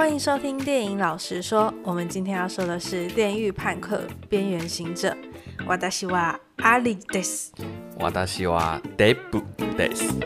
欢迎收听电影老实说，我们今天要说的是《电狱叛客：边缘行者》。我达西瓦阿里德斯，我达西瓦德布德斯。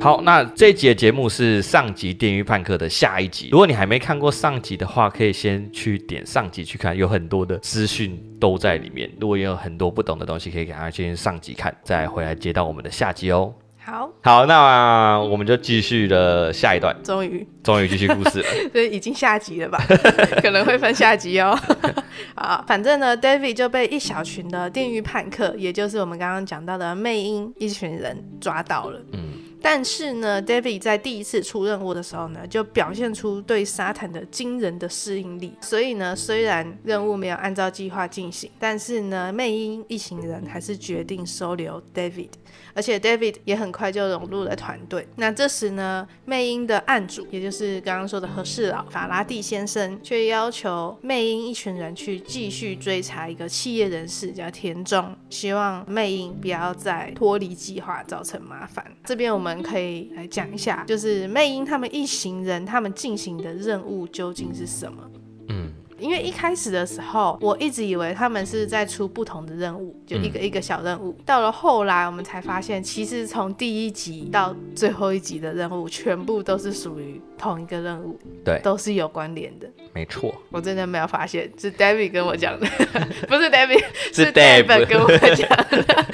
好，那这一集的节目是上集《电狱叛客》的下一集。如果你还没看过上集的话，可以先去点上集去看，有很多的资讯都在里面。如果有很多不懂的东西，可以赶快先上集看，再回来接到我们的下集哦。好，好，那我们就继续的下一段。终于，终于继续故事了。所以已经下集了吧？可能会分下集哦。啊，反正呢，David 就被一小群的电狱叛客，也就是我们刚刚讲到的魅音一群人抓到了。嗯。但是呢，David 在第一次出任务的时候呢，就表现出对沙坦的惊人的适应力。所以呢，虽然任务没有按照计划进行，但是呢，魅因一行人还是决定收留 David，而且 David 也很快就融入了团队。那这时呢，魅因的案主，也就是刚刚说的和事佬法拉第先生，却要求魅因一群人去继续追查一个企业人士叫田中，希望魅因不要再脱离计划，造成麻烦。这边我们。我们可以来讲一下，就是魅音他们一行人他们进行的任务究竟是什么？嗯，因为一开始的时候，我一直以为他们是在出不同的任务，就一个一个小任务。嗯、到了后来，我们才发现，其实从第一集到最后一集的任务，全部都是属于同一个任务，对，都是有关联的。没错，我真的没有发现，是 David 跟我讲的，不是 David，是 David 跟我讲的。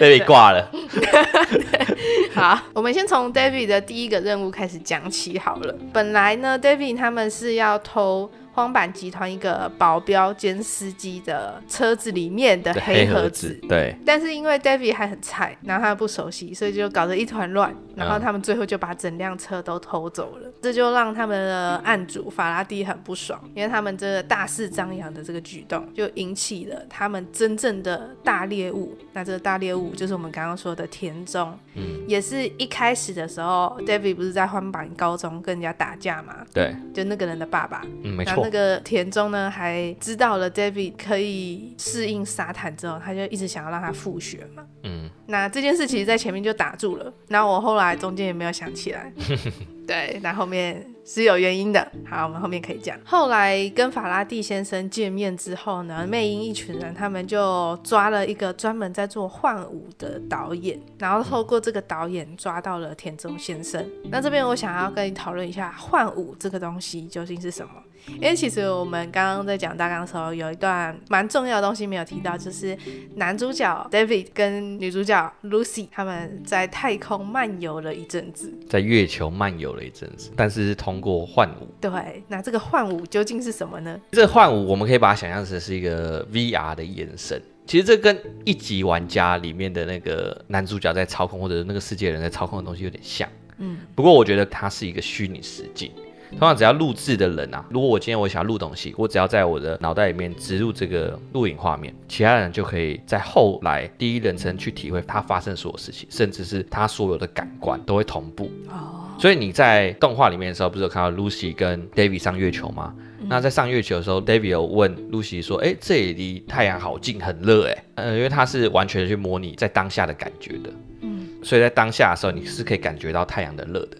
David 挂了。好，我们先从 David 的第一个任务开始讲起好了。本来呢，David 他们是要偷荒坂集团一个保镖兼司机的车子里面的黑盒子，对。但是因为 David 还很菜，然后他不熟悉，所以就搞得一团乱。然后他们最后就把整辆车都偷走了，嗯、这就让他们的案主法拉第很不爽，因为他们这个大肆张扬的这个举动，就引起了他们真正的大猎物。那这个大猎物就是我们刚刚说的田中，嗯，也是一开始的时候，David 不是在荒坂高中跟人家打架嘛？对，就那个人的爸爸，嗯，没错。那个田中呢，还知道了 David 可以适应沙坦之后，他就一直想要让他复学嘛，嗯。那这件事其实在前面就打住了，然后我后来中间也没有想起来，对，那后面是有原因的。好，我们后面可以讲。后来跟法拉第先生见面之后呢，魅因一群人他们就抓了一个专门在做幻舞的导演，然后透过这个导演抓到了田中先生。那这边我想要跟你讨论一下幻舞这个东西究竟是什么。因为其实我们刚刚在讲大纲的时候，有一段蛮重要的东西没有提到，就是男主角 David 跟女主角 Lucy 他们在太空漫游了一阵子，在月球漫游了一阵子，但是是通过幻舞。对，那这个幻舞究竟是什么呢？这个幻舞我们可以把它想象成是一个 VR 的延伸。其实这跟一级玩家里面的那个男主角在操控，或者那个世界人在操控的东西有点像。嗯，不过我觉得它是一个虚拟实境。通常只要录制的人啊，如果我今天我想录东西，我只要在我的脑袋里面植入这个录影画面，其他人就可以在后来第一人称去体会他发生所有事情，甚至是他所有的感官都会同步。哦。所以你在动画里面的时候，不是有看到 Lucy 跟 David 上月球吗？嗯。那在上月球的时候，David 有问 Lucy 说：“哎，这里离太阳好近，很热哎。”呃，因为他是完全去模拟在当下的感觉的。嗯。所以在当下的时候，你是可以感觉到太阳的热的。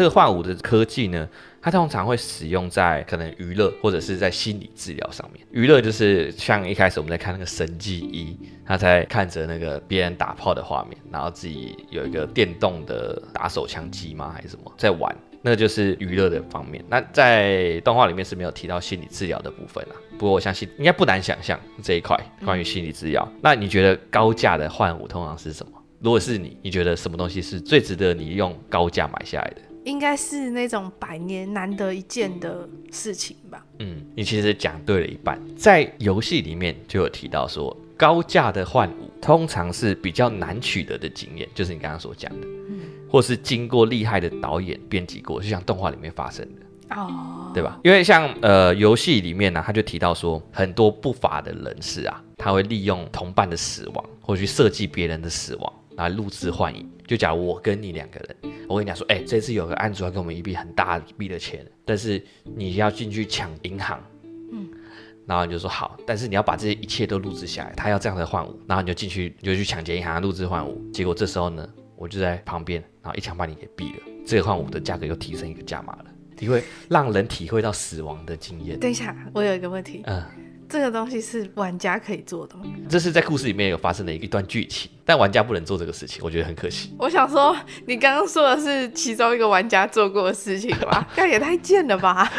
嗯。这个幻舞的科技呢，它通常会使用在可能娱乐或者是在心理治疗上面。娱乐就是像一开始我们在看那个神迹一，他在看着那个别人打炮的画面，然后自己有一个电动的打手枪机吗？还是什么在玩？那就是娱乐的方面。那在动画里面是没有提到心理治疗的部分啊。不过我相信应该不难想象这一块关于心理治疗。那你觉得高价的幻舞通常是什么？如果是你，你觉得什么东西是最值得你用高价买下来的？应该是那种百年难得一见的事情吧。嗯，你其实讲对了一半。在游戏里面就有提到说，高价的幻舞通常是比较难取得的经验，就是你刚刚所讲的，嗯，或是经过厉害的导演编辑过，就像动画里面发生的，哦，对吧？因为像呃游戏里面呢，他就提到说，很多不法的人士啊，他会利用同伴的死亡，或去设计别人的死亡。来录制幻影，就假如我跟你两个人，我跟你讲说，哎、欸，这次有个案主要给我们一笔很大一笔的钱，但是你要进去抢银行，嗯，然后你就说好，但是你要把这些一切都录制下来，他要这样的换舞，然后你就进去，你就去抢劫银行录制换舞，结果这时候呢，我就在旁边，然后一枪把你给毙了。这个换舞的价格又提升一个价码了，因为让人体会到死亡的经验。等一下，我有一个问题。嗯。这个东西是玩家可以做的吗？这是在故事里面有发生的一段剧情，但玩家不能做这个事情，我觉得很可惜。我想说，你刚刚说的是其中一个玩家做过的事情吧？那也太贱了吧！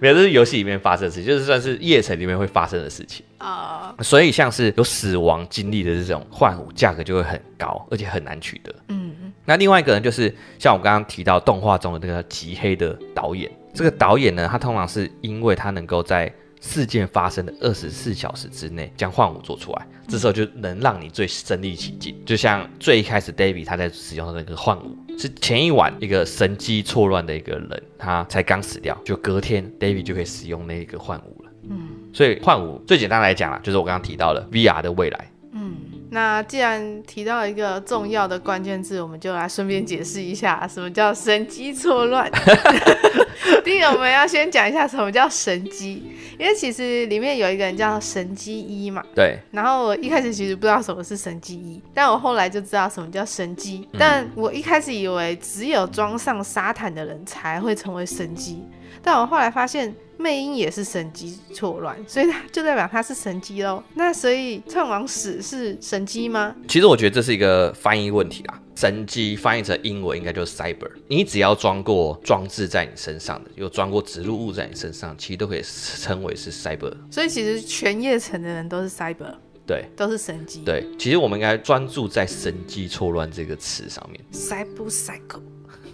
没有，这是游戏里面发生的事情，就是算是夜城里面会发生的事情啊。Uh... 所以像是有死亡经历的这种幻舞，价格就会很高，而且很难取得。嗯嗯。那另外一个人就是像我刚刚提到动画中的那个极黑的导演，这个导演呢，他通常是因为他能够在事件发生的二十四小时之内将幻舞做出来，这时候就能让你最身临其境。就像最一开始 David 他在使用的那个幻舞，是前一晚一个神机错乱的一个人，他才刚死掉，就隔天 David 就可以使用那个幻舞了。嗯，所以幻舞最简单来讲啊，就是我刚刚提到了 VR 的未来。嗯，那既然提到一个重要的关键字，我们就来顺便解释一下什么叫神机错乱。第一个，我们要先讲一下什么叫神机。因为其实里面有一个人叫神机一嘛，对。然后我一开始其实不知道什么是神机一，但我后来就知道什么叫神机。嗯。但我一开始以为只有装上沙坦的人才会成为神机，但我后来发现。魅音也是神机错乱，所以它就代表它是神机喽。那所以创王死是神机吗？其实我觉得这是一个翻译问题啦。神机翻译成英文应该就是 cyber。你只要装过装置在你身上的，有装过植入物在你身上，其实都可以称为是 cyber。所以其实全夜城的人都是 cyber，对，都是神机。对，其实我们应该专注在神机错乱这个词上面。cyber cycle。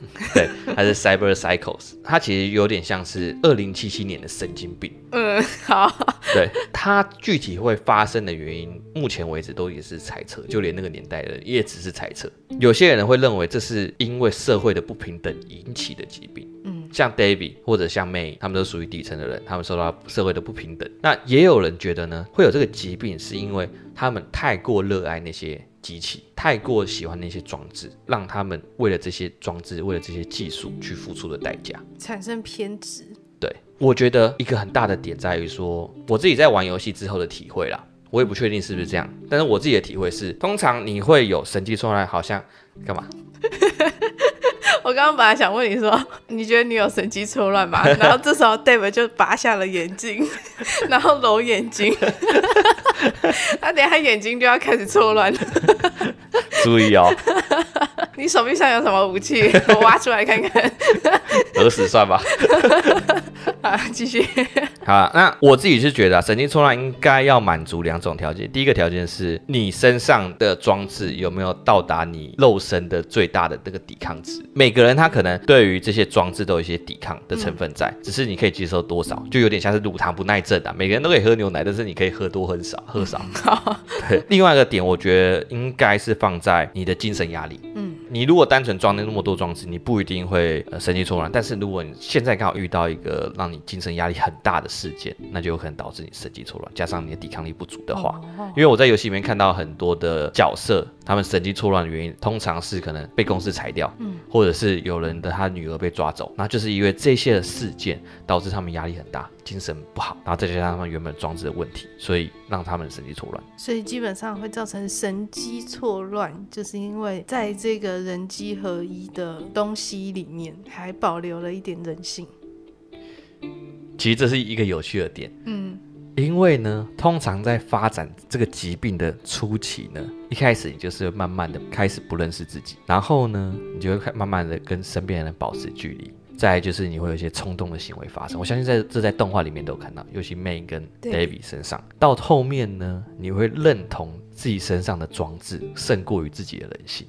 对，还是 Cyber Psychos，它其实有点像是二零七七年的神经病。嗯，好。对，它具体会发生的原因，目前为止都也是猜测，就连那个年代的人也只是猜测。有些人会认为这是因为社会的不平等引起的疾病。嗯，像 David 或者像 May，他们都属于底层的人，他们受到社会的不平等。那也有人觉得呢，会有这个疾病是因为他们太过热爱那些。机器太过喜欢那些装置，让他们为了这些装置，为了这些技术去付出的代价，产生偏执。对，我觉得一个很大的点在于说，我自己在玩游戏之后的体会啦，我也不确定是不是这样，但是我自己的体会是，通常你会有神经错乱，好像干嘛？我刚刚本来想问你说，你觉得你有神机错乱吗？然后这时候 Dave 就拔下了眼镜，然后揉眼睛，他等下眼睛就要开始错乱了。注意哦，你手臂上有什么武器？我挖出来看看。耳屎算吧。好，继续。好，那我自己是觉得啊，神经错乱应该要满足两种条件。第一个条件是你身上的装置有没有到达你肉身的最大的那个抵抗值。每个人他可能对于这些装置都有一些抵抗的成分在，嗯，只是你可以接受多少，就有点像是乳糖不耐症啊。每个人都可以喝牛奶，但是你可以喝多喝少，喝少。好，对。另外一个点，我觉得应该是放在你的精神压力。嗯，你如果单纯装了那么多装置，你不一定会呃神经错乱。但是如果你现在刚好遇到一个让你精神压力很大的事件，那就有可能导致你神经错乱，加上你的抵抗力不足的话，因为我在游戏里面看到很多的角色，他们神经错乱的原因，通常是可能被公司裁掉，嗯，或者是有人的他女儿被抓走，那就是因为这些的事件导致他们压力很大，精神不好，然后再加上他们原本装置的问题，所以让他们神经错乱。所以基本上会造成神机错乱，就是因为在这个人机合一的东西里面，还保留了一点人性。其实这是一个有趣的点，嗯，因为呢，通常在发展这个疾病的初期呢，一开始你就是慢慢的开始不认识自己，然后呢，你就会慢慢的跟身边的人保持距离，再就是你会有一些冲动的行为发生。我相信在这在动画里面都有看到，尤其 May 跟 David 身上，到后面呢，你会认同自己身上的装置胜过于自己的人性，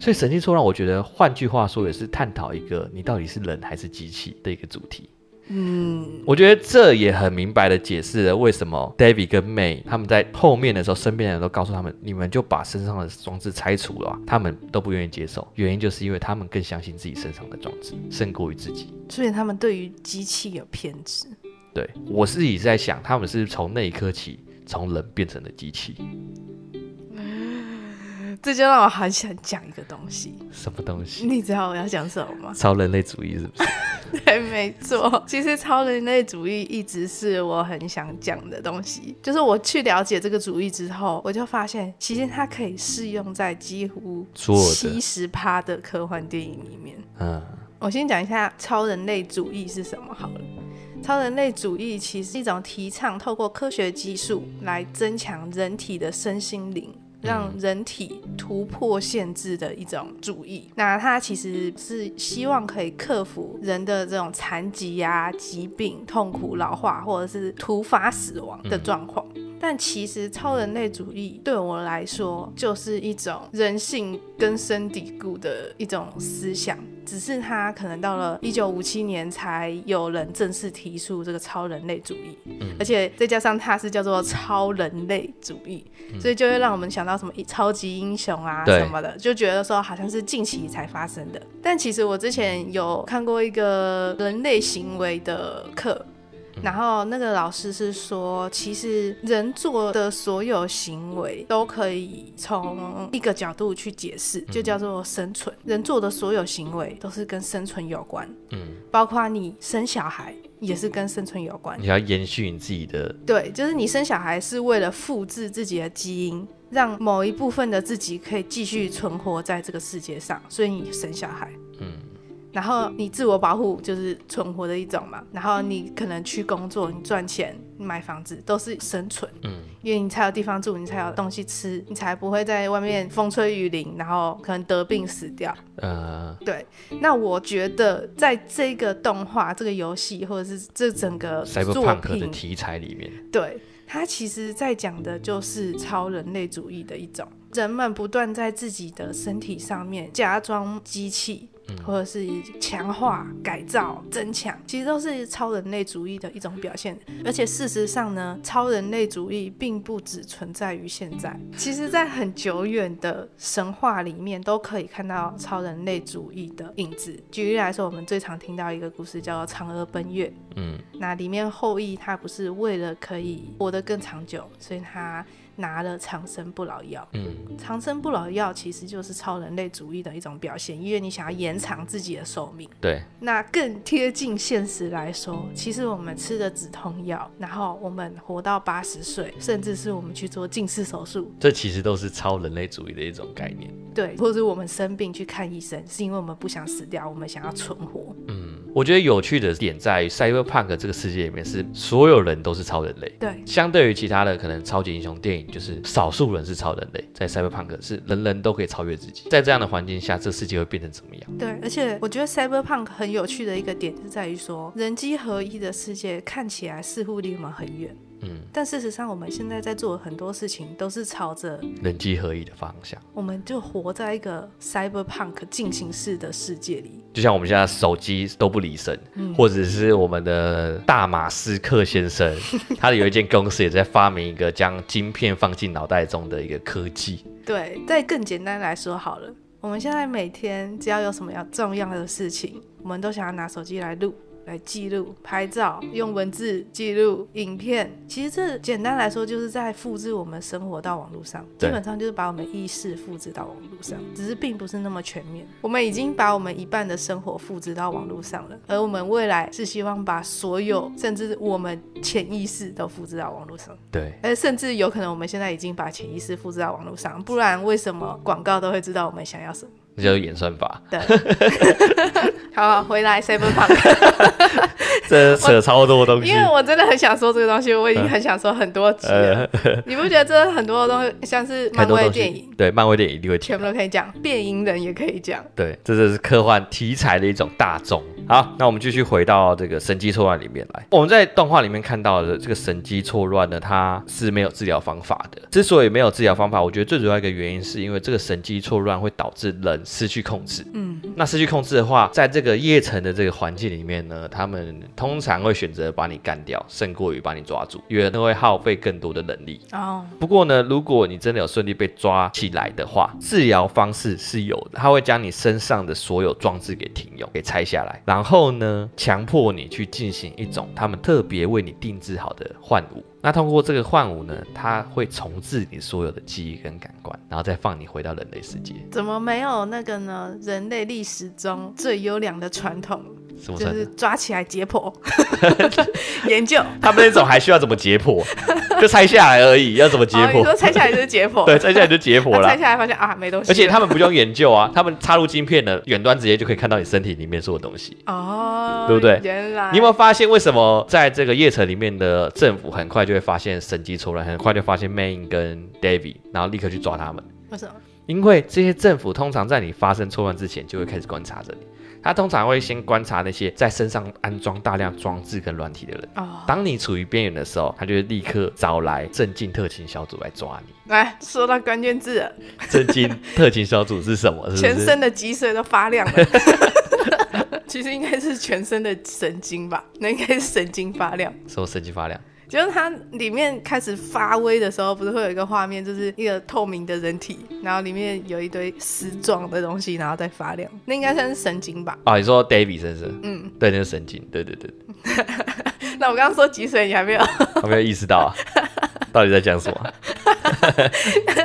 所以神经错乱，我觉得换句话说也是探讨一个你到底是人还是机器的一个主题。嗯，我觉得这也很明白的解释了为什么 David 跟 May 他们在后面的时候，身边的人都告诉他们，你们就把身上的装置拆除了，他们都不愿意接受。原因就是因为他们更相信自己身上的装置，胜过于自己。所以他们对于机器有偏执。对，我自己在想，他们是从那一刻起从人变成了机器。这就让我很想讲一个东西。什么东西？你知道我要讲什么吗？超人类主义是不是？对，没错。其实超人类主义一直是我很想讲的东西。就是我去了解这个主义之后，我就发现，其实它可以适用在几乎七十趴的科幻电影里面。嗯，我先讲一下超人类主义是什么好了。超人类主义其实是一种提倡透过科学技术来增强人体的身心灵，让人体突破限制的一种主义。那它其实是希望可以克服人的这种残疾啊、疾病、痛苦、老化或者是突发死亡的状况。但其实超人类主义对我来说就是一种人性根深蒂固的一种思想。只是他可能到了一九五七年才有人正式提出这个超人类主义，嗯、而且再加上它是叫做超人类主义，嗯、所以就会让我们想到什么超级英雄啊什么的，就觉得说好像是近期才发生的。但其实我之前有看过一个人类行为的课。然后那个老师是说，其实人做的所有行为都可以从一个角度去解释，就叫做生存。人做的所有行为都是跟生存有关，嗯，包括你生小孩也是跟生存有关。你要延续你自己的，对，就是你生小孩是为了复制自己的基因，让某一部分的自己可以继续存活在这个世界上，所以你生小孩，嗯。然后你自我保护就是存活的一种嘛，然后你可能去工作，你赚钱，你买房子都是生存，嗯，因为你才有地方住，你才有东西吃，你才不会在外面风吹雨淋，然后可能得病死掉。呃，对。那我觉得在这个动画、这个游戏或者是这整个作品的题材里面，对，它其实在讲的就是超人类主义的一种，人们不断在自己的身体上面加装机器。或者是强化、改造、增强，其实都是超人类主义的一种表现。而且事实上呢，超人类主义并不只存在于现在，其实在很久远的神话里面都可以看到超人类主义的影子。举例来说，我们最常听到一个故事叫做《嫦娥奔月》，嗯，那里面后羿他不是为了可以活得更长久，所以他。拿了长生不老药，嗯，长生不老药其实就是超人类主义的一种表现，因为你想要延长自己的寿命。对，那更贴近现实来说，其实我们吃的止痛药，然后我们活到八十岁，甚至是我们去做近视手术，这其实都是超人类主义的一种概念。对，或者是我们生病去看医生，是因为我们不想死掉，我们想要存活。嗯，我觉得有趣的点在于，Cyberpunk 这个世界里面是所有人都是超人类。对，相对于其他的可能超级英雄电影。就是少数人是超人类，在 Cyberpunk 是人人都可以超越自己。在这样的环境下，这世界会变成怎么样？对，而且我觉得 Cyberpunk 很有趣的一个点就在于说，人机合一的世界看起来似乎离我们很远。嗯，但事实上，我们现在在做的很多事情都是朝着人机合一的方向。我们就活在一个 cyberpunk 进行式的世界里，就像我们现在手机都不离身，嗯、或者是我们的大马斯克先生，他有一间公司也在发明一个将晶片放进脑袋中的一个科技。对，再更简单来说好了，我们现在每天只要有什么要重要的事情，我们都想要拿手机来录。来记录、拍照，用文字记录影片。其实这简单来说，就是在复制我们生活到网络上。基本上就是把我们意识复制到网络上，只是并不是那么全面。我们已经把我们一半的生活复制到网络上了，而我们未来是希望把所有，甚至我们潜意识都复制到网络上。对，而甚至有可能我们现在已经把潜意识复制到网络上，不然为什么广告都会知道我们想要什么？那叫演算法。对，好，回来 Cyberpunk。这扯超多东西，因为我真的很想说这个东西，我已经很想说很多集了。呃、你不觉得这很多东西像是漫威电影？对，漫威电影一定会全部都可以讲，变音人也可以讲。对，这就是科幻题材的一种大众。好，那我们继续回到这个神机错乱里面来。我们在动画里面看到的这个神机错乱呢，它是没有治疗方法的。之所以没有治疗方法，我觉得最主要一个原因是因为这个神机错乱会导致人失去控制。嗯，那失去控制的话，在这个夜城的这个环境里面呢，他们通常会选择把你干掉，胜过于把你抓住，因为都会耗费更多的能力。哦，不过呢，如果你真的有顺利被抓起来的话，治疗方式是有的，他会将你身上的所有装置给停用，给拆下来，然然后呢，强迫你去进行一种他们特别为你定制好的换舞。那通过这个幻舞呢，它会重置你所有的记忆跟感官，然后再放你回到人类世界。怎么没有那个呢？人类历史中最优良的传统。就是抓起来解剖 研究，他们那种还需要怎么解剖？就拆下来而已，要怎么解剖？哦、你说拆下来就是解剖？对，拆下来就解剖了。拆下来发现啊，没东西。而且他们不用研究啊，他们插入晶片的远端直接就可以看到你身体里面所有东西。哦，对不对？原来。你有没有发现为什么在这个夜城里面的政府很快就会发现神机错乱，很快就发现 Mei 跟 David，然后立刻去抓他们？为什么？因为这些政府通常在你发生错乱之前就会开始观察着你。他通常会先观察那些在身上安装大量装置跟软体的人。哦。当你处于边缘的时候，他就会立刻找来镇静特勤小组来抓你。来，说到关键字了。镇静特勤小组是什么？是是全身的脊髓都发亮了。其实应该是全身的神经吧？那应该是神经发亮。什么神经发亮？就是它里面开始发威的时候，不是会有一个画面，就是一个透明的人体，然后里面有一堆丝状的东西，然后再发亮，那应该算是神经吧？啊，你说 David 是不是？嗯，对，那是神经，对对对。那我刚刚说脊髓，你还没有？还没有意识到啊？到底在讲什么？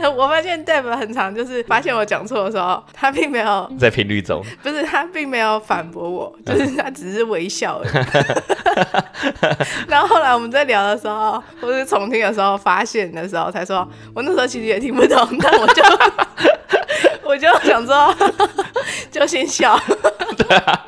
我发现 Dave 很常就是发现我讲错的时候，他并没有 在频率中，不是他并没有反驳我，就是他只是微笑而已。然后后来我们在聊的时候，或是重听的时候，发现的时候才说，我那时候其实也听不懂，但我就我就想说，就先笑。对啊。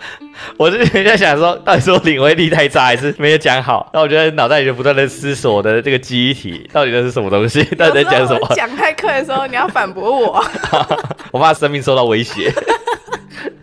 我就在想说，到底是我领会力太差，还是没有讲好？那我觉得脑袋里就不断的思索我的这个记忆体，到底那是什么东西？到底在讲什么？讲太快的时候，你要反驳我，我怕生命受到威胁。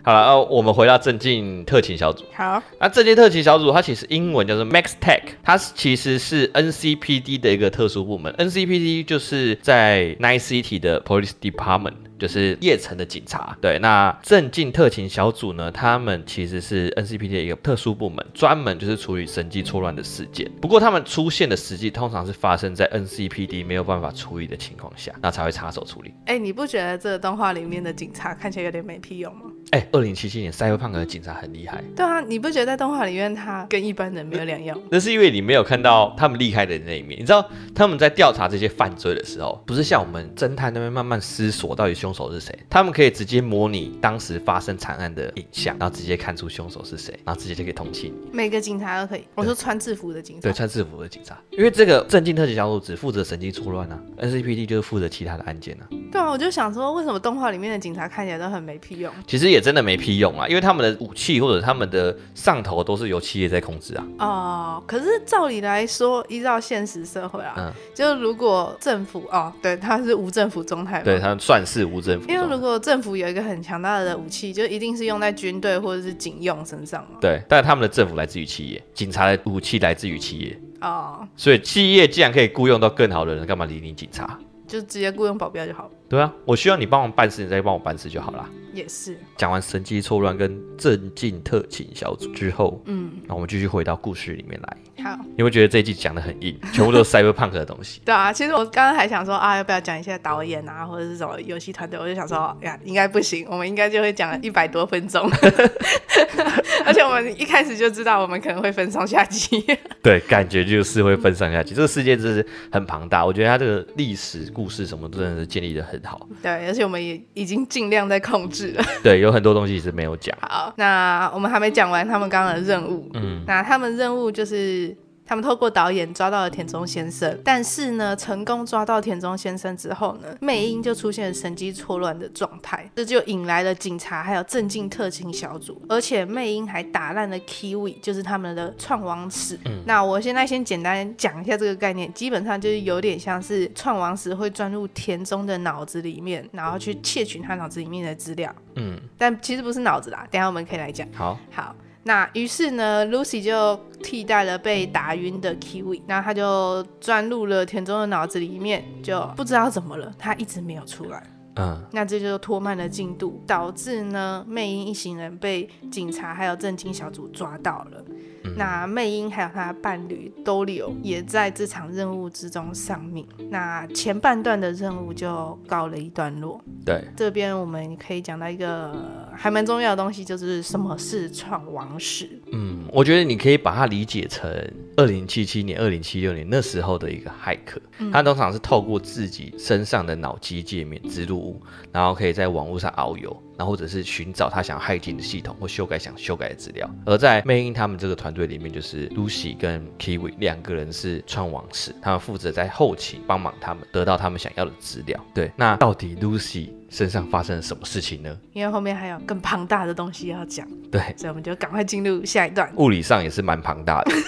好了，那我们回到镇静特勤小组。好，那镇静特勤小组它其实英文叫做 Max Tech，它其实是 NCPD 的一个特殊部门。NCPD 就是在 Night City 的 Police Department。就是夜城的警察，对，那镇静特勤小组呢，他们其实是 NCPD 的一个特殊部门，专门就是处理神机错乱的事件。不过他们出现的时机通常是发生在 NCPD 没有办法处理的情况下，那才会插手处理。哎、欸，你不觉得这个动画里面的警察看起来有点没屁用吗？哎、欸，二零七七年赛博朋克的警察很厉害。对啊，你不觉得在动画里面他跟一般人没有两样？那是因为你没有看到他们厉害的那一面。你知道他们在调查这些犯罪的时候，不是像我们侦探那边慢慢思索到底凶手是谁，他们可以直接模拟当时发生惨案的影像，然后直接看出凶手是谁，然后直接就可以通缉你。每个警察都可以。我说穿制服的警察。对，穿制服的警察，因为这个镇静特警小组只负责神经错乱啊，NCPD 就是负责其他的案件啊。对啊，我就想说，为什么动画里面的警察看起来都很没屁用？其实也真的没屁用啊，因为他们的武器或者他们的上头都是由企业在控制啊。哦，可是照理来说，依照现实社会啊，嗯，就如果政府哦，对，他是无政府状态，对，他算是无政府。因为如果政府有一个很强大的武器，就一定是用在军队或者是警用身上嘛。对，但是他们的政府来自于企业，警察的武器来自于企业。哦，所以企业既然可以雇佣到更好的人，干嘛理你警察？就直接雇佣保镖就好了。对啊，我需要你帮忙办事，你再帮我办事就好了。也是。讲完神机错乱跟镇静特勤小组之后，嗯，那我们继续回到故事里面来。好，你会觉得这一季讲的很硬，全部都是 cyberpunk 的东西。对啊，其实我刚刚还想说啊，要不要讲一下导演啊，或者是什么游戏团队？我就想说呀，应该不行，我们应该就会讲一百多分钟。而且我们一开始就知道，我们可能会分上下集。对，感觉就是会分上下集。这个世界真是很庞大，我觉得它这个历史故事什么真的是建立的很好。对，而且我们也已经尽量在控制了。对，有很多东西是没有讲。好，那我们还没讲完他们刚刚的任务。嗯，那他们任务就是。他们透过导演抓到了田中先生，但是呢，成功抓到田中先生之后呢，魅音就出现了神机错乱的状态，这就引来了警察还有镇静特勤小组，而且魅音还打烂了 Kiwi，就是他们的创亡石。嗯，那我现在先简单讲一下这个概念，基本上就是有点像是创亡石会钻入田中的脑子里面，然后去窃取他脑子里面的资料。嗯，但其实不是脑子啦，等下我们可以来讲。好，好。那于是呢，Lucy 就替代了被打晕的 Kiwi，然后他就钻入了田中的脑子里面，就不知道怎么了，他一直没有出来。嗯，那这就拖慢了进度，导致呢魅音一行人被警察还有震惊小组抓到了。嗯、那魅音还有他的伴侣兜里欧也在这场任务之中丧命。那前半段的任务就告了一段落。对，这边我们可以讲到一个还蛮重要的东西，就是什么是创王史。嗯，我觉得你可以把它理解成二零七七年、二零七六年那时候的一个骇客，嗯、他通常是透过自己身上的脑机界面植入然后可以在网络上遨游。然后或者是寻找他想害进的系统或修改想修改的资料，而在魅音他们这个团队里面，就是 Lucy 跟 Kiwi 两个人是创网史，他们负责在后期帮忙他们得到他们想要的资料。对，那到底 Lucy 身上发生了什么事情呢？因为后面还有更庞大的东西要讲，对，所以我们就赶快进入下一段。物理上也是蛮庞大的。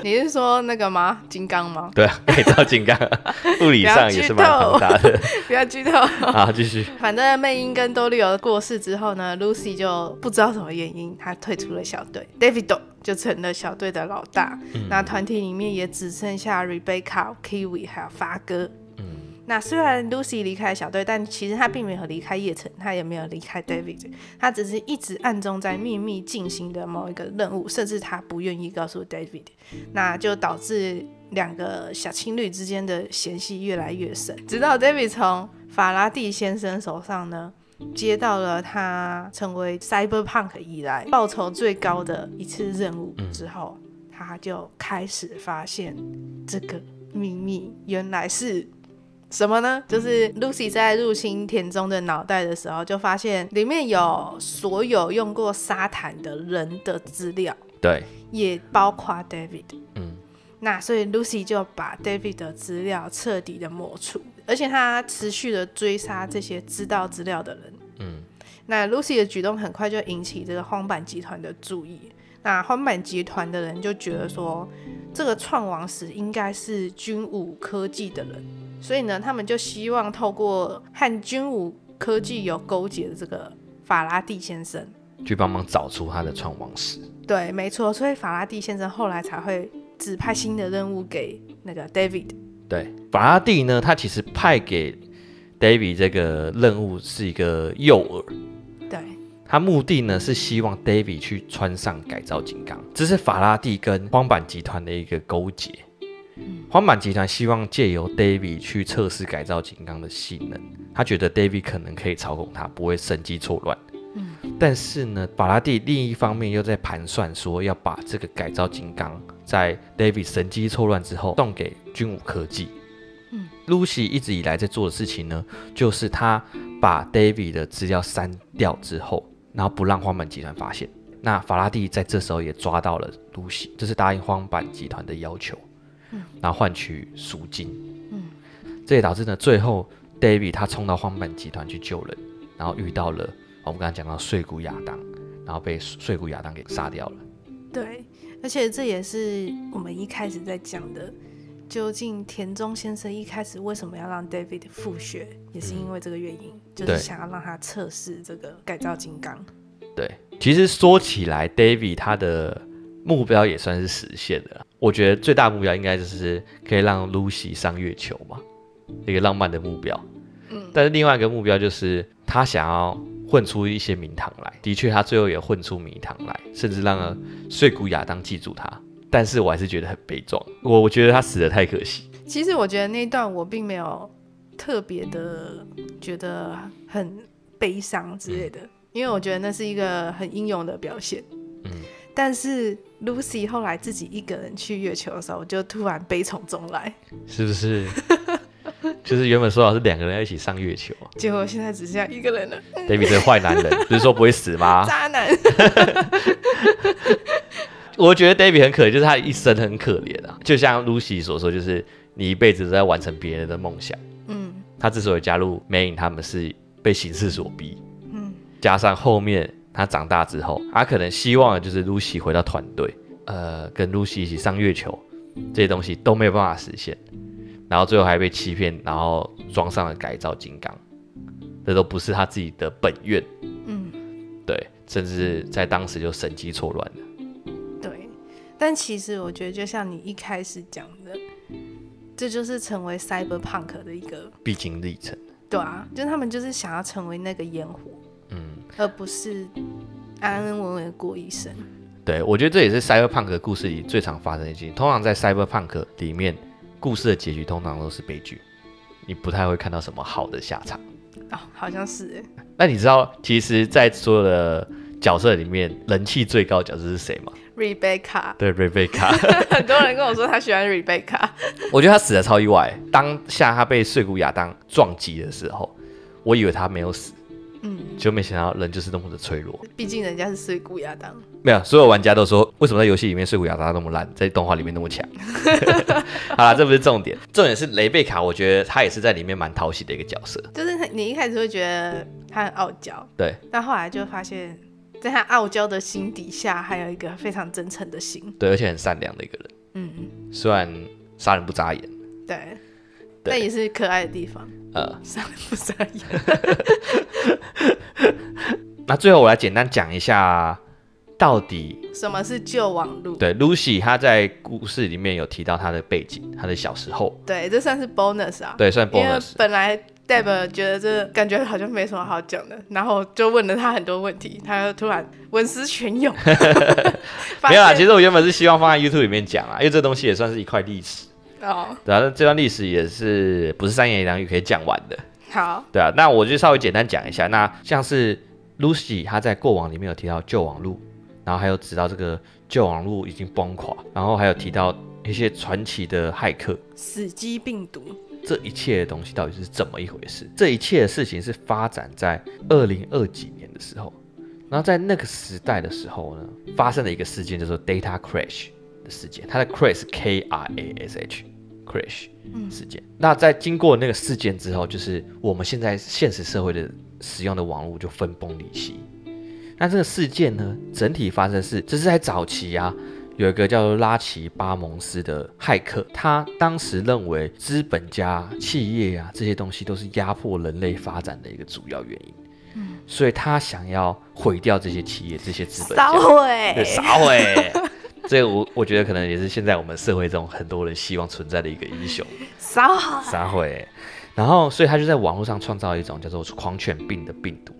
你是说那个吗？金刚吗？对啊，改造金刚，物理上也是蛮庞大的。不要剧透。好，继续。反正魅音跟多利欧过世之后呢，Lucy 就不知道什么原因，他退出了小队，David 就成了小队的老大。嗯、那团体里面也只剩下 Rebecca、Kiwi 还有发哥。那虽然 Lucy 离开小队，但其实他并没有离开叶城，他也没有离开 David，他只是一直暗中在秘密进行的某一个任务，甚至他不愿意告诉 David，那就导致两个小情侣之间的嫌隙越来越深。直到 David 从法拉第先生手上呢接到了他成为 Cyberpunk 以来报酬最高的一次任务之后，他就开始发现这个秘密原来是。什么呢？就是 Lucy 在入侵田中的脑袋的时候，就发现里面有所有用过沙坦的人的资料，对，也包括 David。嗯，那所以 Lucy 就把 David 的资料彻底的抹除，而且他持续的追杀这些知道资料的人。嗯，那 Lucy 的举动很快就引起这个荒坂集团的注意。那荒坂集团的人就觉得说，这个创王史应该是军武科技的人。所以呢，他们就希望透过和军武科技有勾结的这个法拉第先生，去帮忙找出他的创王史。对，没错。所以法拉第先生后来才会指派新的任务给那个 David。对，法拉第呢，他其实派给 David 这个任务是一个诱饵。对，他目的呢是希望 David 去穿上改造金刚，这是法拉第跟荒坂集团的一个勾结。荒坂集团希望借由 David 去测试改造金刚的性能，他觉得 David 可能可以操控他，不会神机错乱。嗯，但是呢，法拉第另一方面又在盘算说要把这个改造金刚在 David 神机错乱之后送给军武科技。嗯，Lucy 一直以来在做的事情呢，就是他把 David 的资料删掉之后，然后不让荒坂集团发现。那法拉第在这时候也抓到了 Lucy，这是答应荒坂集团的要求。嗯然后换取赎金，嗯，这也导致呢，最后 David 他冲到荒坂集团去救人，然后遇到了我们刚刚讲到碎骨亚当，然后被碎骨亚当给杀掉了。对，而且这也是我们一开始在讲的，究竟田中先生一开始为什么要让 David 复学，也是因为这个原因，嗯、就是想要让他测试这个改造金刚。对，其实说起来，David 他的。目标也算是实现了，我觉得最大目标应该就是可以让 Lucy 上月球嘛，一个浪漫的目标。嗯，但是另外一个目标就是他想要混出一些名堂来，的确他最后也混出名堂来，甚至让碎骨亚当记住他。但是我还是觉得很悲壮，我我觉得他死得太可惜。其实我觉得那一段我并没有特别的觉得很悲伤之类的，嗯，因为我觉得那是一个很英勇的表现。嗯。但是 Lucy 后来自己一个人去月球的时候，我就突然悲从中来，是不是？就是原本说好是两个人要一起上月球，结果现在只剩下一个人了。David 这个坏男人，不是说不会死吗？渣男。我觉得 David 很可怜，就是他一生很可怜啊。就像 Lucy 所说，就是你一辈子都在完成别人的梦想。嗯。他之所以加入魅影，他们是被形势所逼。嗯。加上后面。他长大之后，他可能希望的就是 Lucy 回到团队，呃，跟 Lucy 一起上月球，这些东西都没有办法实现，然后最后还被欺骗，然后装上了改造金刚，这都不是他自己的本愿。嗯，对，甚至在当时就神机错乱了。对，但其实我觉得，就像你一开始讲的，这就是成为 Cyberpunk 的一个必经历程。对啊，就是他们就是想要成为那个烟火，嗯，而不是安安稳稳过一生。对，我觉得这也是 Cyberpunk 的故事里最常发生的事情。通常在 Cyberpunk 里面，故事的结局通常都是悲剧，你不太会看到什么好的下场。哦，好像是。那你知道，其实，在所有的角色里面，人气最高的角色是谁吗？Rebecca。对，Rebecca。很多人跟我说他喜欢 Rebecca。我觉得他死的超意外。当下他被碎骨亚当撞击的时候，我以为他没有死。嗯，就没想到人就是那么的脆弱。毕竟人家是碎骨亚当。没有，所有玩家都说，为什么在游戏里面碎骨亚当那么烂，在动画里面那么强？好了，这不是重点，重点是雷贝卡，我觉得他也是在里面蛮讨喜的一个角色。就是你一开始会觉得他很傲娇，对，但后来就发现，在他傲娇的心底下，还有一个非常真诚的心，对，而且很善良的一个人。嗯嗯，虽然杀人不眨眼，对，对但也是可爱的地方。呃，杀人不眨眼。那最后我来简单讲一下，到底什么是旧网路？对，Lucy 她在故事里面有提到她的背景，她的小时候。对，这算是 bonus 啊。对，算 bonus。因为本来 Deb 觉得这感觉好像没什么好讲的，然后就问了他很多问题，他就突然文思泉涌。没有啦，其实我原本是希望放在 YouTube 里面讲啊，因为这东西也算是一块历史。哦。对啊，这段历史也是不是三言两语可以讲完的。好。对啊，那我就稍微简单讲一下，那像是。Lucy 她在过往里面有提到旧网路，然后还有指到这个旧网路已经崩垮，然后还有提到一些传奇的骇客、死机病毒，这一切的东西到底是怎么一回事？这一切的事情是发展在二零二几年的时候，然后在那个时代的时候呢，发生了一个事件，叫做 Data Crash 的事件，它的 Crash K R A S H Crash 事件。嗯、那在经过那个事件之后，就是我们现在现实社会的。使用的网络就分崩离析。那这个事件呢，整体发生是，这是在早期啊，有一个叫做拉奇巴蒙斯的骇客，他当时认为资本家、企业啊这些东西都是压迫人类发展的一个主要原因，嗯，所以他想要毁掉这些企业、这些资本家，烧毁，对，烧毁。这个我我觉得可能也是现在我们社会中很多人希望存在的一个英雄，撒谎，撒谎。然后，所以他就在网络上创造一种叫做狂犬病的病毒。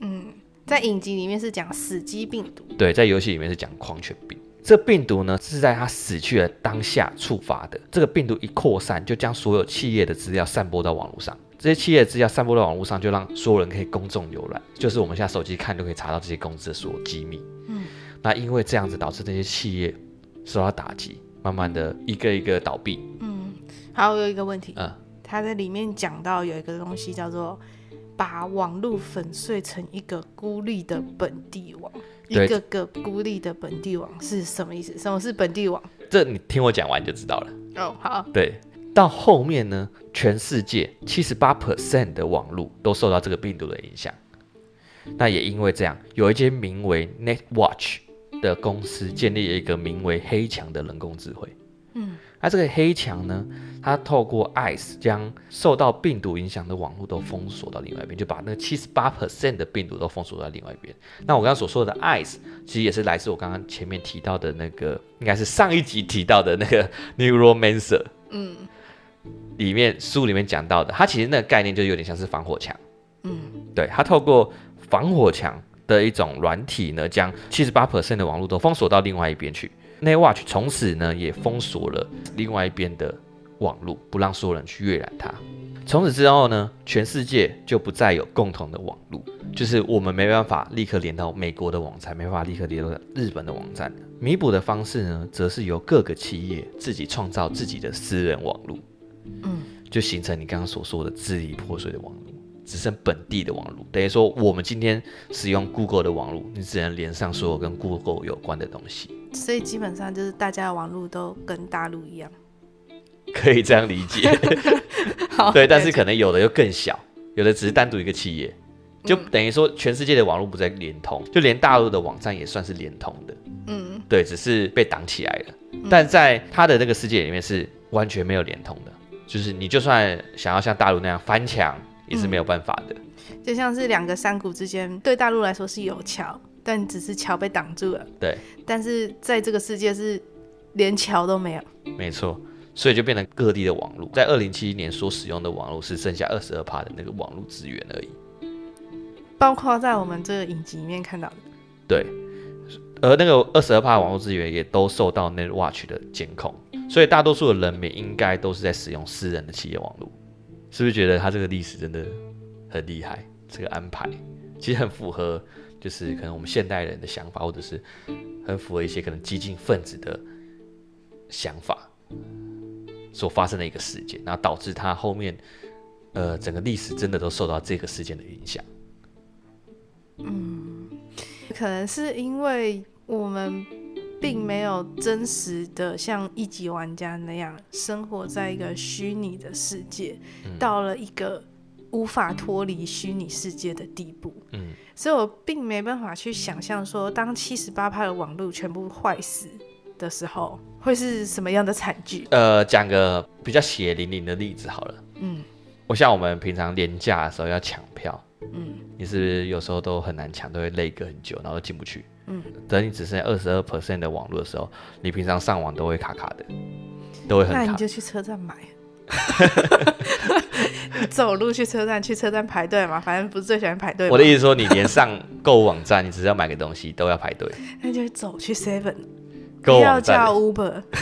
嗯，在影集里面是讲死机病毒。对，在游戏里面是讲狂犬病。这病毒呢，是在他死去的当下触发的。这个病毒一扩散，就将所有企业的资料散播到网络上。这些企业的资料散播到网络上，就让所有人可以公众浏览。就是我们现在手机看都可以查到这些公司的所有机密。嗯，那因为这样子导致这些企业受到打击，慢慢的一个一个倒闭。嗯，还有一个问题。嗯。他在里面讲到有一个东西叫做把网络粉碎成一个孤立的本地网，一个个孤立的本地网是什么意思？什么是本地网？这你听我讲完就知道了。哦，好。对，到后面呢，全世界七十八 percent 的网络都受到这个病毒的影响。那也因为这样，有一间名为 NetWatch 的公司建立了一个名为黑墙的人工智慧。嗯。那这个黑墙呢，它透过 ICE 将受到病毒影响的网络都封锁到另外一边，就把那个七十八 percent 的病毒都封锁到另外一边。那我刚刚所说的 ICE，其实也是来自我刚刚前面提到的那个，应该是上一集提到的那个 Neuromancer，嗯，里面书里面讲到的，它其实那个概念就有点像是防火墙，嗯，对，它透过防火墙的一种软体呢，将七十八 percent 的网络都封锁到另外一边去。NetWatch 从此呢也封锁了另外一边的网络，不让所有人去阅览它。从此之后呢，全世界就不再有共同的网络，就是我们没办法立刻连到美国的网站，没办法立刻连到日本的网站。弥补的方式呢，则是由各个企业自己创造自己的私人网络，嗯，就形成你刚刚所说的支离破碎的网络。只剩本地的网络，等于说我们今天使用 Google 的网络，你只能连上所有跟 Google 有关的东西。所以基本上就是大家的网络都跟大陆一样，可以这样理解。对，但是可能有的又更小，有的只是单独一个企业，就等于说全世界的网络不再连通，就连大陆的网站也算是连通的。嗯，对，只是被挡起来了。但在他的那个世界里面是完全没有连通的，就是你就算想要像大陆那样翻墙。也是没有办法的，嗯、就像是两个山谷之间，对大陆来说是有桥，但只是桥被挡住了。对，但是在这个世界是连桥都没有。没错，所以就变成各地的网络，在二零七一年所使用的网络是剩下二十二趴的那个网络资源而已，包括在我们这个影集里面看到的。对，而那个二十二趴网络资源也都受到 NetWatch 的监控，所以大多数的人民应该都是在使用私人的企业网络，是不是觉得他这个历史真的很厉害？这个安排其实很符合，就是可能我们现代人的想法，或者是很符合一些可能激进分子的想法。所发生的一个事件，然后导致他后面，呃，整个历史真的都受到这个事件的影响。嗯，可能是因为我们并没有真实的像一级玩家那样生活在一个虚拟的世界，嗯，到了一个无法脱离虚拟世界的地步。嗯，所以我并没办法去想象说，当七十八趴的网络全部坏死的时候。会是什么样的惨剧？呃，讲个比较血淋淋的例子好了。嗯，我像我们平常廉价的时候要抢票，嗯，你是不是有时候都很难抢，都会累个很久，然后都进不去。嗯，等你只剩下二十二 percent 的网络的时候，你平常上网都会卡卡的，都会很卡。那你就去车站买，走路去车站，去车站排队嘛，反正不是最喜欢排队。我的意思说，你连上购物网站，你只是要买个东西都要排队，那就走去 Seven。不要叫 Uber，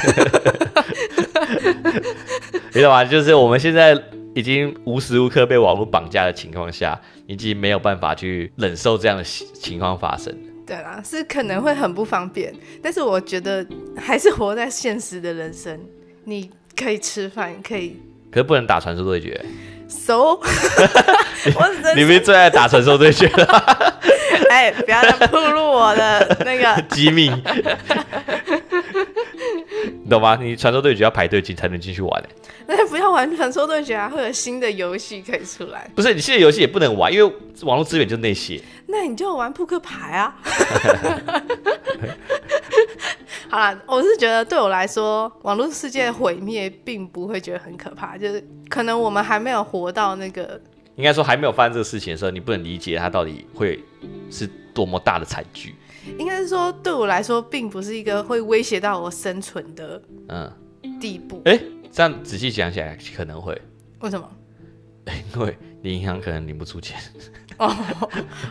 你懂吗？就是我们现在已经无时无刻被网络绑架的情况下，已经没有办法去忍受这样的情况发生。对啦，是可能会很不方便，但是我觉得还是活在现实的人生，你可以吃饭，可以，可是不能打传说对决。So，你们最爱打传说对决了。哎，不要再暴露我的那个机密。你懂吗？你传说对决要排队进才能进去玩。那不要玩传说对决啊，会有新的游戏可以出来。不是，你新的游戏也不能玩，因为网络资源就那些。那你就玩扑克牌啊。好了，我是觉得对我来说，网络世界毁灭并不会觉得很可怕，就是可能我们还没有活到那个。应该说还没有发生这个事情的时候，你不能理解它到底会是多么大的惨剧。应该是说，对我来说，并不是一个会威胁到我生存的嗯地步。哎、欸，这样仔细想起来，可能会。为什么？因为你银行可能领不出钱。哦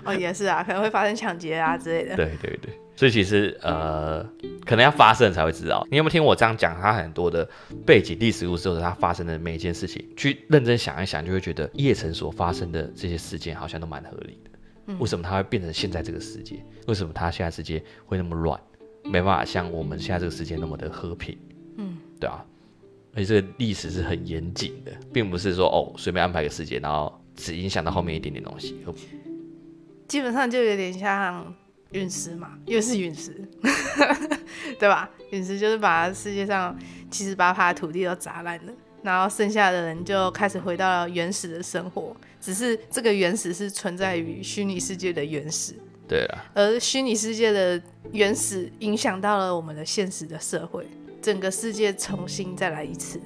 哦，也是啊，可能会发生抢劫啊之类的。对对对，所以其实呃，可能要发生才会知道。你有没有听我这样讲？它很多的背景历史故事，或者它发生的每一件事情，去认真想一想，就会觉得叶城所发生的这些事件好像都蛮合理的。为什么它会变成现在这个世界？为什么它现在世界会那么乱？没办法像我们现在这个世界那么的和平。嗯，对啊。而且这个历史是很严谨的，并不是说哦随便安排个世界，然后只影响到后面一点点东西。基本上就有点像陨石嘛，又是陨石，对吧？陨石就是把世界上七十八趴的土地都砸烂了。然后剩下的人就开始回到了原始的生活，只是这个原始是存在于虚拟世界的原始。对啊。而虚拟世界的原始影响到了我们的现实的社会，整个世界重新再来一次。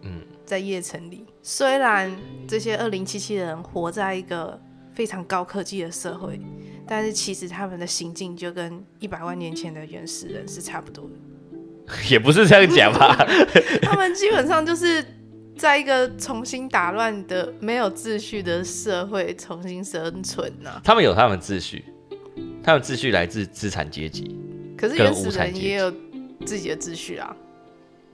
嗯，在叶城里，虽然这些二零七七的人活在一个非常高科技的社会，但是其实他们的行径就跟一百万年前的原始人是差不多的。也不是这样讲吧，他们基本上就是在一个重新打乱的、没有秩序的社会重新生存呢、啊。他们有他们秩序，他们秩序来自资产阶级，可是原始人也有自己的秩序啊。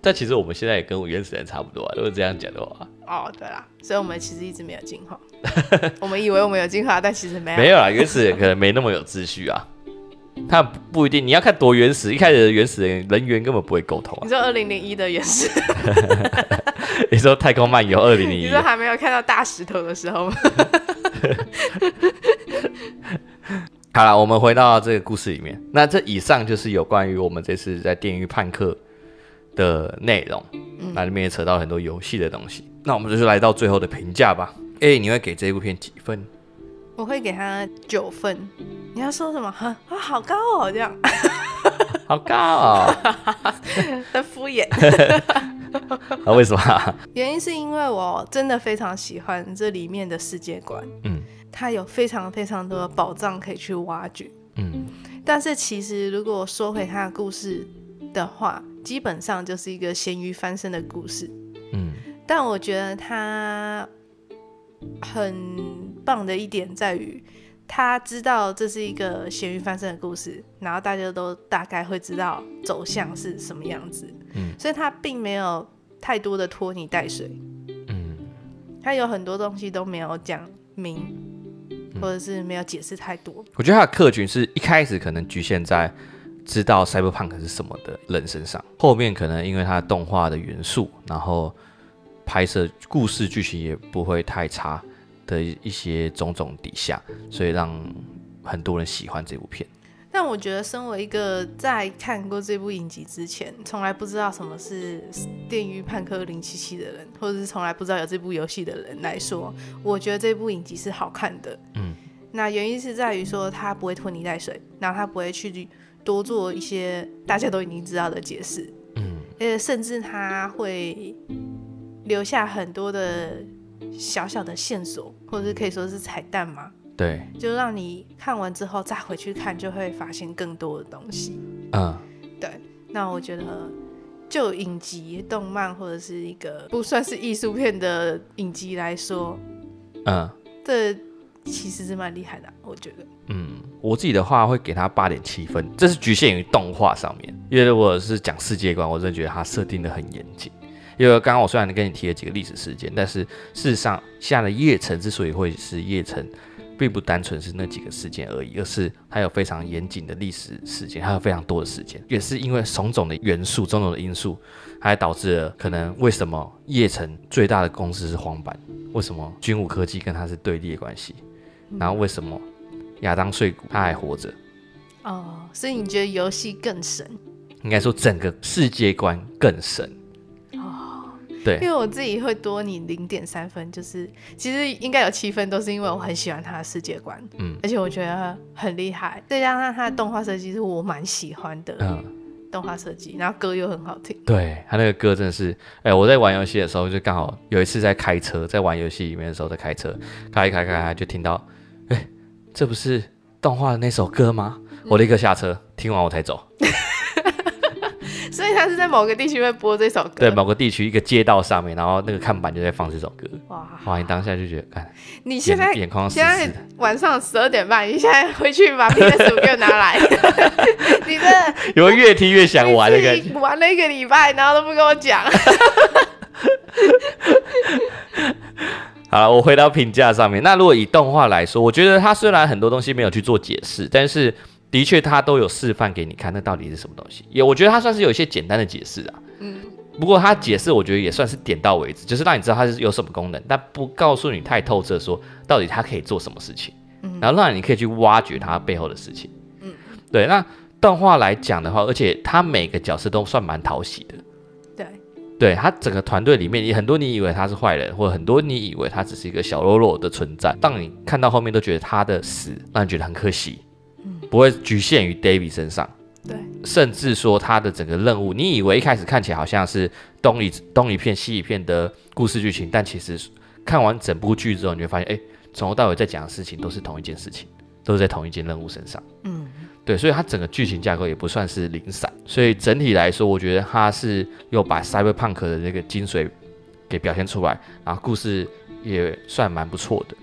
但其实我们现在也跟原始人差不多啊，如果这样讲的话。哦，对啦，所以我们其实一直没有进化。我们以为我们有进化，但其实没有。没有啊，原始人可能没那么有秩序啊。他不一定，你要看多原始。一开始的原始人人员根本不会沟通啊。你说二零零一的原始？你说太空漫游二零零一？你说还没有看到大石头的时候吗？好了，我们回到这个故事里面。那这以上就是有关于我们这次在电狱判客的内容。那里面也扯到很多游戏的东西。那我们就是来到最后的评价吧。哎、欸，你会给这一部片几分？我会给他九分。你要说什么？啊，好高哦，这样，好高哦，很敷衍。啊，为什么？原因是因为我真的非常喜欢这里面的世界观。嗯，它有非常非常多的宝藏可以去挖掘。嗯，但是其实如果说回它的故事的话，基本上就是一个咸鱼翻身的故事。嗯，但我觉得他很棒的一点在于，他知道这是一个咸鱼翻身的故事，然后大家都大概会知道走向是什么样子。嗯，所以他并没有太多的拖泥带水。嗯，他有很多东西都没有讲明。或者是没有解释太多。我觉得他的客群是一开始可能局限在知道 Cyberpunk 是什么的人身上，后面可能因为他动画的元素，然后拍摄故事剧情也不会太差的一些种种底下，所以让很多人喜欢这部片。但我觉得，身为一个在看过这部影集之前，从来不知道什么是《电驭叛客零七七》的人，或者是从来不知道有这部游戏的人来说，我觉得这部影集是好看的。嗯，那原因是在于说，他不会拖泥带水，然后他不会去多做一些大家都已经知道的解释。嗯，呃，甚至他会留下很多的小小的线索，或者是可以说是彩蛋嘛。对，就让你看完之后再回去看，就会发现更多的东西。嗯，对。那我觉得，就影集、动漫或者是一个不算是艺术片的影集来说，嗯，这其实是蛮厉害的，我觉得。嗯，我自己的话会给他八点七分，这是局限于动画上面，因为如果是讲世界观，我真的觉得他设定的很严谨。因为刚刚我虽然跟你提了几个历史事件，但是事实上，现在的夜城之所以会是夜城。并不单纯是那几个事件而已，而是它有非常严谨的历史事件，还有非常多的事件，也是因为种种的元素、种种的因素，还导致了可能为什么夜城最大的公司是荒坂，为什么军武科技跟他是对立的关系，然后为什么亚当碎骨他还活着？哦，所以你觉得游戏更神？应该说整个世界观更神。哦对，因为我自己会多你零点三分，就是其实应该有七分，都是因为我很喜欢他的世界观，嗯，而且我觉得很厉害，再加上他的动画设计是我蛮喜欢的，嗯，动画设计，然后歌又很好听，对他那个歌真的是，哎、欸，我在玩游戏的时候就刚好有一次在开车，在玩游戏里面的时候在开车，开一开开开就听到，哎、欸，这不是动画的那首歌吗？嗯、我立刻下车，听完我才走。所以他是在某个地区会播这首歌，对，某个地区一个街道上面，然后那个看板就在放这首歌。哇，哇！你当下就觉得，看，你现在眼眶，现在晚上十二点半，你现在回去把 PS 五给我拿来。你的有越听越想玩那个，玩了一个礼拜，然后都不跟我讲。好了，我回到评价上面。那如果以动画来说，我觉得它虽然很多东西没有去做解释，但是。的确，它都有示范给你看，那到底是什么东西？也我觉得它算是有一些简单的解释啊。嗯。不过它解释，我觉得也算是点到为止，就是让你知道它是有什么功能，但不告诉你太透彻，说到底它可以做什么事情。嗯。然后让你可以去挖掘它背后的事情。嗯。对，那动画来讲的话，而且它每个角色都算蛮讨喜的。对。他整个团队里面，你很多你以为他是坏人，或者很多你以为他只是一个小喽啰的存在，当你看到后面都觉得他的死让你觉得很可惜。嗯不会局限于 David 身上，对，甚至说他的整个任务，你以为一开始看起来好像是东一东一片西一片的故事剧情，但其实看完整部剧之后，你会发现，哎，从头到尾在讲的事情都是同一件事情，都是在同一件任务身上。嗯，对，所以它整个剧情架构也不算是零散，所以整体来说，我觉得它是又把 Cyberpunk 的那个精髓给表现出来，然后故事也算蛮不错的。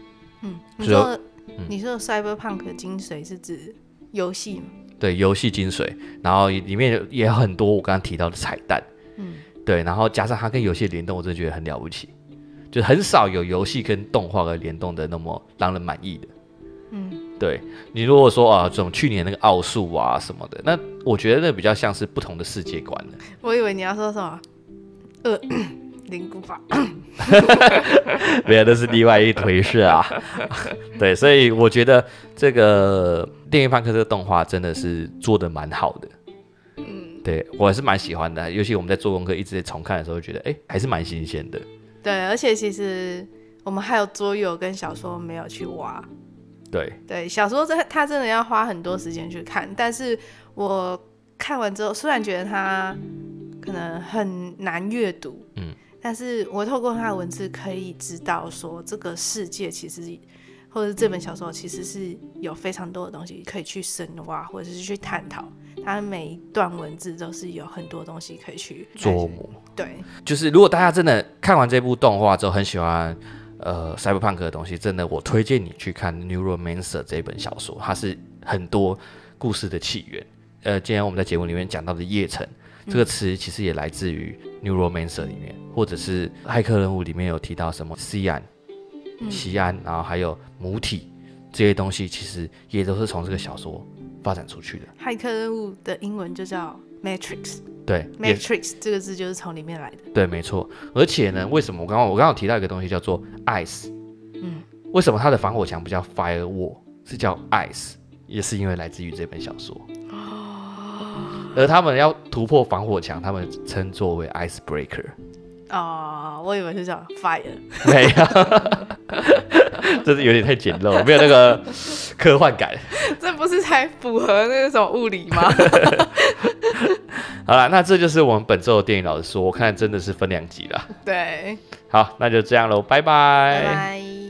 嗯，你说，你说的 Cyberpunk 的精髓是指？游戏对，游戏精髓，然后里面也有很多我刚刚提到的彩蛋，嗯，对，然后加上它跟游戏联动，我真的觉得很了不起，就很少有游戏跟动画的联动的那么让人满意的，嗯，对，你如果说啊，这种去年那个奥数啊什么的，那我觉得那比较像是不同的世界观的。我以为你要说什么，呃。灵骨法，没有，那是另外一回事啊。对，所以我觉得这个《电驭叛客》这个动画真的是做的蛮好的。嗯，对我还是蛮喜欢的，尤其我们在做功课一直在重看的时候，觉得哎，还是蛮新鲜的。对，而且其实我们还有桌游跟小说没有去挖。对对，小说这他真的要花很多时间去看，但是我看完之后，虽然觉得他可能很难阅读，嗯。但是我透过他的文字可以知道，说这个世界其实，或者这本小说其实是有非常多的东西可以去深挖，或者是去探讨。它每一段文字都是有很多东西可以去琢磨。对，就是如果大家真的看完这部动画之后很喜欢呃 Cyberpunk 的东西，真的我推荐你去看《Neuromancer》这本小说，它是很多故事的起源。呃，今天我们在节目里面讲到的夜城。这个词其实也来自于《Neuromancer》里面，或者是骇客任务里面有提到什么西安、西安，然后还有母体这些东西，其实也都是从这个小说发展出去的。骇客任务的英文就叫 Matrix，对，Matrix 这个字就是从里面来的。对，没错。而且呢，为什么我刚刚我刚刚提到一个东西叫做 Ice？嗯，为什么它的防火墙不叫 Firewall，是叫 Ice？也是因为来自于这本小说。哦而他们要突破防火墙，他们称作为 icebreaker。哦，我以为是叫 fire。没有，这是有点太简陋，没有那个 科幻感。这不是才符合那个什么物理吗？好了，那这就是我们本周的电影老师说，我看真的是分两集了。对，好，那就这样喽，拜拜。拜拜。